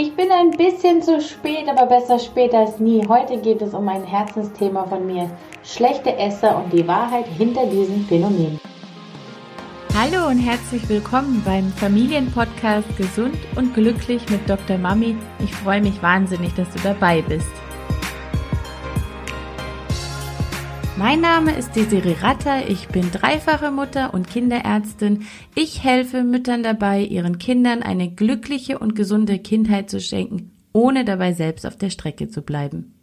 Ich bin ein bisschen zu spät, aber besser spät als nie. Heute geht es um ein Herzensthema von mir. Schlechte Esser und die Wahrheit hinter diesem Phänomen. Hallo und herzlich willkommen beim Familienpodcast Gesund und Glücklich mit Dr. Mami. Ich freue mich wahnsinnig, dass du dabei bist. Mein Name ist Desiree Ratter, ich bin dreifache Mutter und Kinderärztin. Ich helfe Müttern dabei, ihren Kindern eine glückliche und gesunde Kindheit zu schenken, ohne dabei selbst auf der Strecke zu bleiben.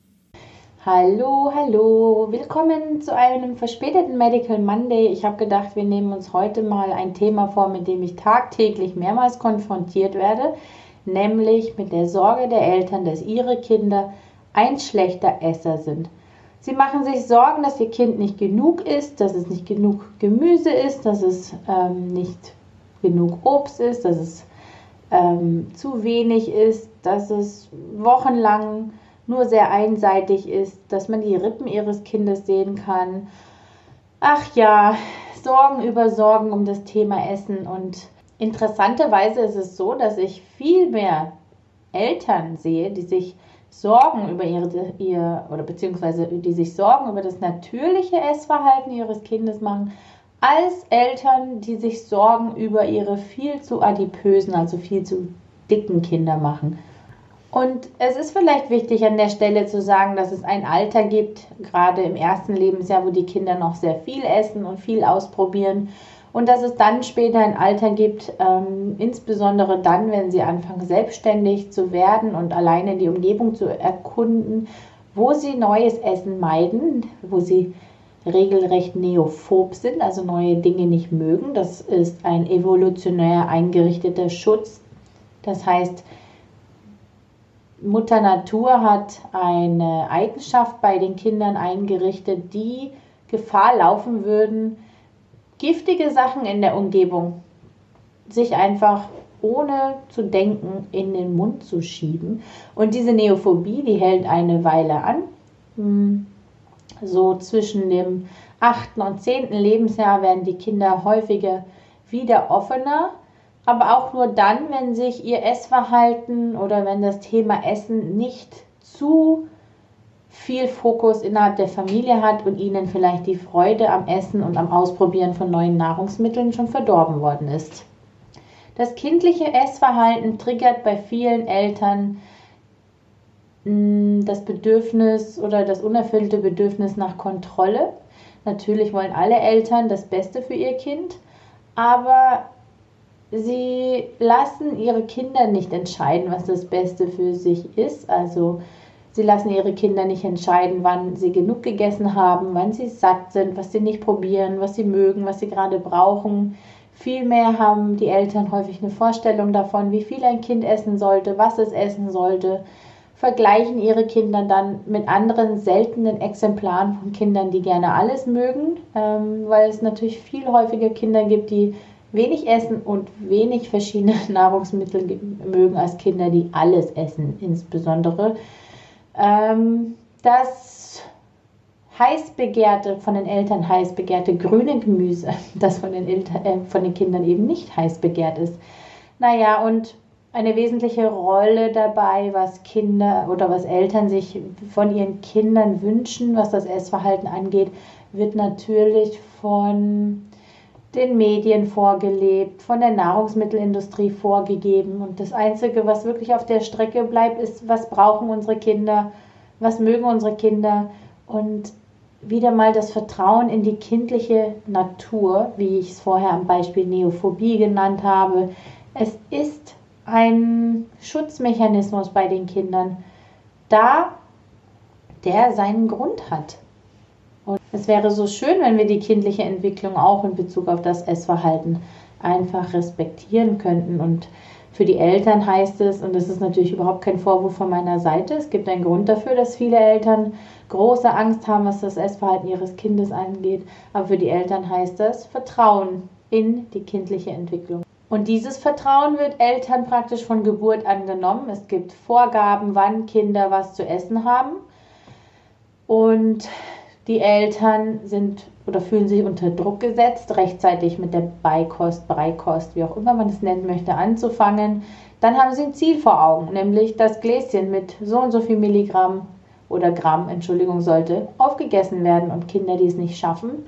Hallo, hallo, willkommen zu einem verspäteten Medical Monday. Ich habe gedacht, wir nehmen uns heute mal ein Thema vor, mit dem ich tagtäglich mehrmals konfrontiert werde, nämlich mit der Sorge der Eltern, dass ihre Kinder ein schlechter Esser sind. Sie machen sich Sorgen, dass ihr Kind nicht genug isst, dass es nicht genug Gemüse ist, dass es ähm, nicht genug Obst ist, dass es ähm, zu wenig ist, dass es wochenlang nur sehr einseitig ist, dass man die Rippen ihres Kindes sehen kann. Ach ja, Sorgen über Sorgen um das Thema Essen. Und interessanterweise ist es so, dass ich viel mehr Eltern sehe, die sich Sorgen über ihre, ihr oder beziehungsweise die sich Sorgen über das natürliche Essverhalten ihres Kindes machen, als Eltern, die sich Sorgen über ihre viel zu adipösen, also viel zu dicken Kinder machen. Und es ist vielleicht wichtig an der Stelle zu sagen, dass es ein Alter gibt, gerade im ersten Lebensjahr, wo die Kinder noch sehr viel essen und viel ausprobieren und dass es dann später ein Alter gibt, ähm, insbesondere dann, wenn sie anfangen selbstständig zu werden und alleine die Umgebung zu erkunden, wo sie neues Essen meiden, wo sie regelrecht neophob sind, also neue Dinge nicht mögen. Das ist ein evolutionär eingerichteter Schutz. Das heißt, Mutter Natur hat eine Eigenschaft bei den Kindern eingerichtet, die Gefahr laufen würden, giftige Sachen in der Umgebung sich einfach ohne zu denken in den Mund zu schieben. Und diese Neophobie, die hält eine Weile an. Hm, so zwischen dem achten und zehnten Lebensjahr werden die Kinder häufiger wieder offener, aber auch nur dann, wenn sich ihr Essverhalten oder wenn das Thema Essen nicht zu viel Fokus innerhalb der Familie hat und ihnen vielleicht die Freude am Essen und am Ausprobieren von neuen Nahrungsmitteln schon verdorben worden ist. Das kindliche Essverhalten triggert bei vielen Eltern hm, das Bedürfnis oder das unerfüllte Bedürfnis nach Kontrolle. Natürlich wollen alle Eltern das Beste für ihr Kind, aber sie lassen ihre Kinder nicht entscheiden, was das Beste für sich ist. Also Sie lassen ihre Kinder nicht entscheiden, wann sie genug gegessen haben, wann sie satt sind, was sie nicht probieren, was sie mögen, was sie gerade brauchen. Vielmehr haben die Eltern häufig eine Vorstellung davon, wie viel ein Kind essen sollte, was es essen sollte, vergleichen ihre Kinder dann mit anderen seltenen Exemplaren von Kindern, die gerne alles mögen, ähm, weil es natürlich viel häufiger Kinder gibt, die wenig essen und wenig verschiedene Nahrungsmittel mögen als Kinder, die alles essen, insbesondere ähm, das heiß begehrte, von den Eltern heiß begehrte grüne Gemüse, das von den, Eltern, äh, von den Kindern eben nicht heiß begehrt ist. Naja, und eine wesentliche Rolle dabei, was Kinder oder was Eltern sich von ihren Kindern wünschen, was das Essverhalten angeht, wird natürlich von den Medien vorgelebt, von der Nahrungsmittelindustrie vorgegeben. Und das Einzige, was wirklich auf der Strecke bleibt, ist, was brauchen unsere Kinder, was mögen unsere Kinder und wieder mal das Vertrauen in die kindliche Natur, wie ich es vorher am Beispiel Neophobie genannt habe. Es ist ein Schutzmechanismus bei den Kindern, da der seinen Grund hat. Es wäre so schön, wenn wir die kindliche Entwicklung auch in Bezug auf das Essverhalten einfach respektieren könnten. Und für die Eltern heißt es, und das ist natürlich überhaupt kein Vorwurf von meiner Seite, es gibt einen Grund dafür, dass viele Eltern große Angst haben, was das Essverhalten ihres Kindes angeht. Aber für die Eltern heißt das Vertrauen in die kindliche Entwicklung. Und dieses Vertrauen wird Eltern praktisch von Geburt an genommen. Es gibt Vorgaben, wann Kinder was zu essen haben. Und Die Eltern sind oder fühlen sich unter Druck gesetzt, rechtzeitig mit der Beikost, Beikost, wie auch immer man es nennen möchte, anzufangen. Dann haben sie ein Ziel vor Augen, nämlich das Gläschen mit so und so viel Milligramm oder Gramm, Entschuldigung, sollte aufgegessen werden. Und Kinder, die es nicht schaffen,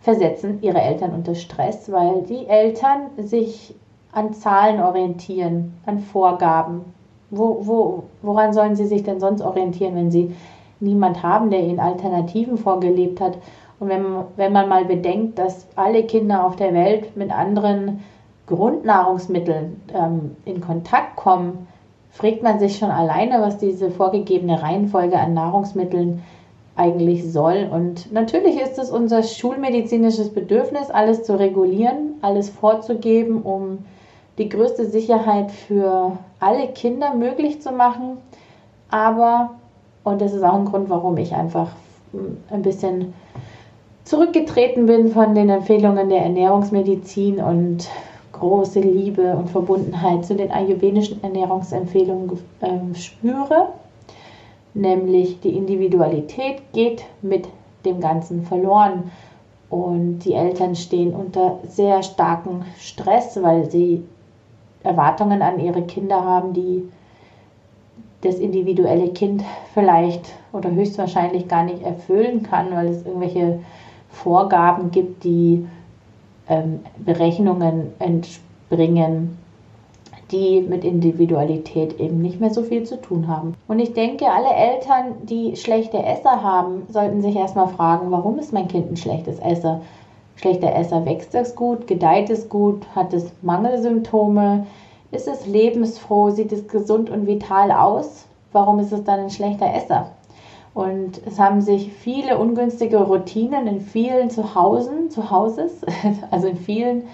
versetzen ihre Eltern unter Stress, weil die Eltern sich an Zahlen orientieren, an Vorgaben. Wo, wo, woran sollen sie sich denn sonst orientieren, wenn sie niemand haben, der ihnen Alternativen vorgelebt hat? Und wenn, wenn man mal bedenkt, dass alle Kinder auf der Welt mit anderen Grundnahrungsmitteln ähm, in Kontakt kommen, fragt man sich schon alleine, was diese vorgegebene Reihenfolge an Nahrungsmitteln eigentlich soll. Und natürlich ist es unser schulmedizinisches Bedürfnis, alles zu regulieren, alles vorzugeben, um die größte Sicherheit für alle Kinder möglich zu machen. Aber, und das ist auch ein Grund, warum ich einfach ein bisschen zurückgetreten bin von den Empfehlungen der Ernährungsmedizin und große Liebe und Verbundenheit zu den ayurvedischen Ernährungsempfehlungen äh, spüre, nämlich die Individualität geht mit dem Ganzen verloren. Und die Eltern stehen unter sehr starkem Stress, weil sie Erwartungen an ihre Kinder haben, die das individuelle Kind vielleicht oder höchstwahrscheinlich gar nicht erfüllen kann, weil es irgendwelche Vorgaben gibt, die ähm, Berechnungen entspringen, die mit Individualität eben nicht mehr so viel zu tun haben. Und ich denke, alle Eltern, die schlechte Esser haben, sollten sich erstmal fragen, warum ist mein Kind ein schlechtes Esser? Schlechter Esser wächst es gut, gedeiht es gut, hat es Mangelsymptome, ist es lebensfroh, sieht es gesund und vital aus? Warum ist es dann ein schlechter Esser? Und es haben sich viele ungünstige Routinen in vielen Zuhausen, Zuhauses, also in vielen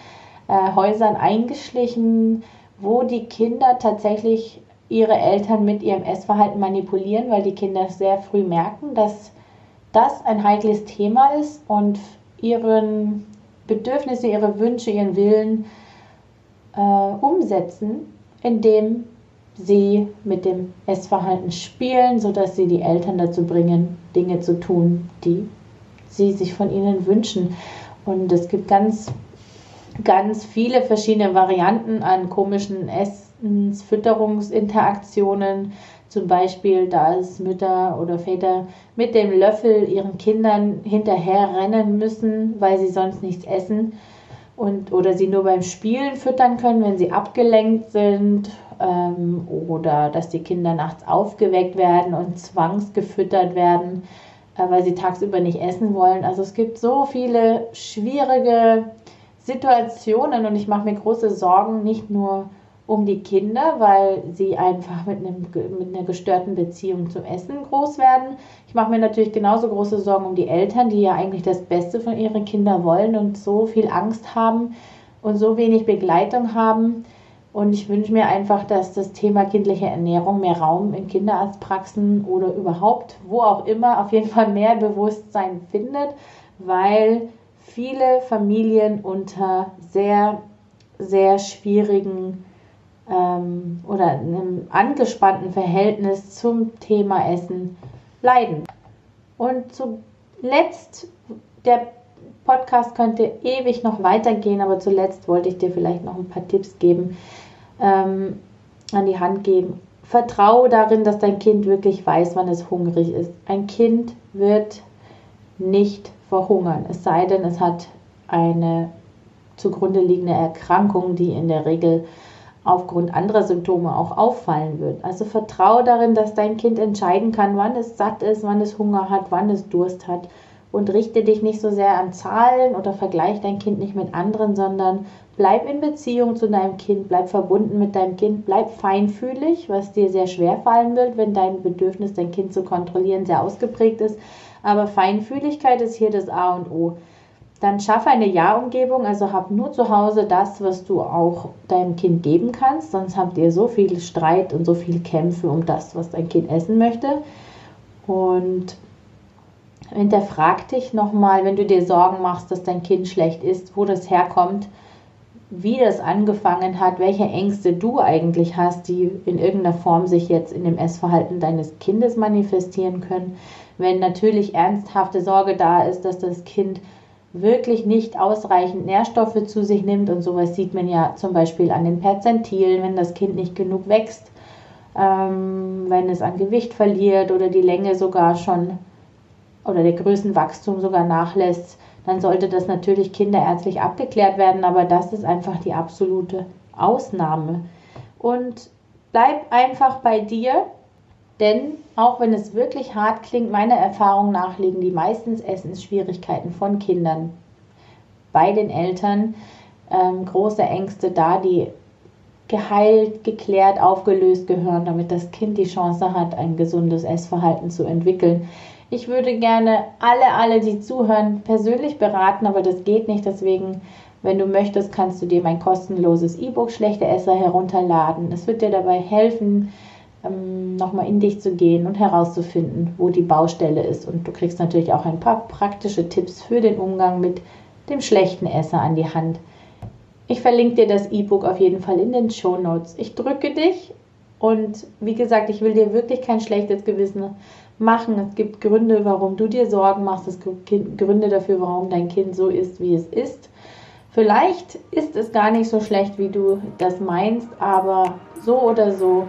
äh, Häusern eingeschlichen, wo die Kinder tatsächlich ihre Eltern mit ihrem Essverhalten manipulieren, weil die Kinder sehr früh merken, dass das ein heikles Thema ist und ihren Bedürfnisse, ihre Wünsche, ihren Willen umsetzen, indem sie mit dem Essverhalten spielen, sodass sie die Eltern dazu bringen, Dinge zu tun, die sie sich von ihnen wünschen. Und es gibt ganz, ganz viele verschiedene Varianten an komischen Essensfütterungsinteraktionen. Zum Beispiel, dass Mütter oder Väter mit dem Löffel ihren Kindern hinterher rennen müssen, weil sie sonst nichts essen. Und, oder sie nur beim Spielen füttern können, wenn sie abgelenkt sind ähm, oder dass die Kinder nachts aufgeweckt werden und zwangsgefüttert werden, äh, weil sie tagsüber nicht essen wollen. Also es gibt so viele schwierige Situationen und ich mache mir große Sorgen, nicht nur um die Kinder, weil sie einfach mit, einem, mit einer gestörten Beziehung zum Essen groß werden. Ich mache mir natürlich genauso große Sorgen um die Eltern, die ja eigentlich das Beste von ihren Kindern wollen und so viel Angst haben und so wenig Begleitung haben. Und ich wünsche mir einfach, dass das Thema kindliche Ernährung mehr Raum in Kinderarztpraxen oder überhaupt, wo auch immer, auf jeden Fall mehr Bewusstsein findet, weil viele Familien unter sehr, sehr schwierigen ähm, oder einem angespannten Verhältnis zum Thema Essen leiden. Und zuletzt, der Podcast könnte ewig noch weitergehen, aber zuletzt wollte ich dir vielleicht noch ein paar Tipps geben, ähm, an die Hand geben. Vertraue darin, dass dein Kind wirklich weiß, wann es hungrig ist. Ein Kind wird nicht verhungern, es sei denn, es hat eine zugrunde liegende Erkrankung, die in der Regel aufgrund anderer Symptome auch auffallen wird. Also vertraue darin, dass dein Kind entscheiden kann, wann es satt ist, wann es Hunger hat, wann es Durst hat und richte dich nicht so sehr an Zahlen oder vergleiche dein Kind nicht mit anderen, sondern bleib in Beziehung zu deinem Kind, bleib verbunden mit deinem Kind, bleib feinfühlig, was dir sehr schwer fallen wird, wenn dein Bedürfnis, dein Kind zu kontrollieren, sehr ausgeprägt ist. Aber Feinfühligkeit ist hier das A und O. Dann schaffe eine Ja-Umgebung, also hab nur zu Hause das, was du auch deinem Kind geben kannst, sonst habt ihr so viel Streit und so viel Kämpfe um das, was dein Kind essen möchte. Und hinterfrag dich nochmal, wenn du dir Sorgen machst, dass dein Kind schlecht ist, wo das herkommt. wie das angefangen hat, welche Ängste du eigentlich hast, die in irgendeiner Form sich jetzt in dem Essverhalten deines Kindes manifestieren können. Wenn natürlich ernsthafte Sorge da ist, dass das Kind wirklich nicht ausreichend Nährstoffe zu sich nimmt. Und sowas sieht man ja zum Beispiel an den Perzentilen, wenn das Kind nicht genug wächst, ähm, wenn es an Gewicht verliert oder die Länge sogar schon oder der Größenwachstum sogar nachlässt, dann sollte das natürlich kinderärztlich abgeklärt werden, aber das ist einfach die absolute Ausnahme. Und bleib einfach bei dir, denn auch wenn es wirklich hart klingt, meiner Erfahrung nach liegen die meisten Essensschwierigkeiten von Kindern bei den Eltern ähm, große Ängste da, die geheilt, geklärt, aufgelöst gehören, damit das Kind die Chance hat, ein gesundes Essverhalten zu entwickeln. Ich würde gerne alle, alle, die zuhören, persönlich beraten, aber das geht nicht. Deswegen, wenn du möchtest, kannst du dir mein kostenloses E-Book Schlechte Esser herunterladen. Es wird dir dabei helfen, ähm, nochmal in dich zu gehen und herauszufinden, wo die Baustelle ist. Und du kriegst natürlich auch ein paar praktische Tipps für den Umgang mit dem schlechten Esser an die Hand. Ich verlinke dir das E-Book auf jeden Fall in den Show Notes. Ich drücke dich und wie gesagt, ich will dir wirklich kein schlechtes Gewissen machen. Es gibt Gründe, warum du dir Sorgen machst. Es gibt Gründe dafür, warum dein Kind so ist, wie es ist. Vielleicht ist es gar nicht so schlecht, wie du das meinst, aber so oder so,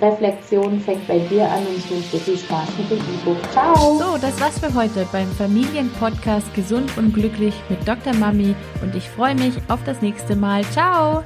Reflexion fängt bei dir an und ich wünsche dir viel Spaß mit dem E-Book. Ciao! So, das war's für heute beim Familienpodcast Gesund und Glücklich mit Dr. Mami und ich freue mich auf das nächste Mal. Ciao!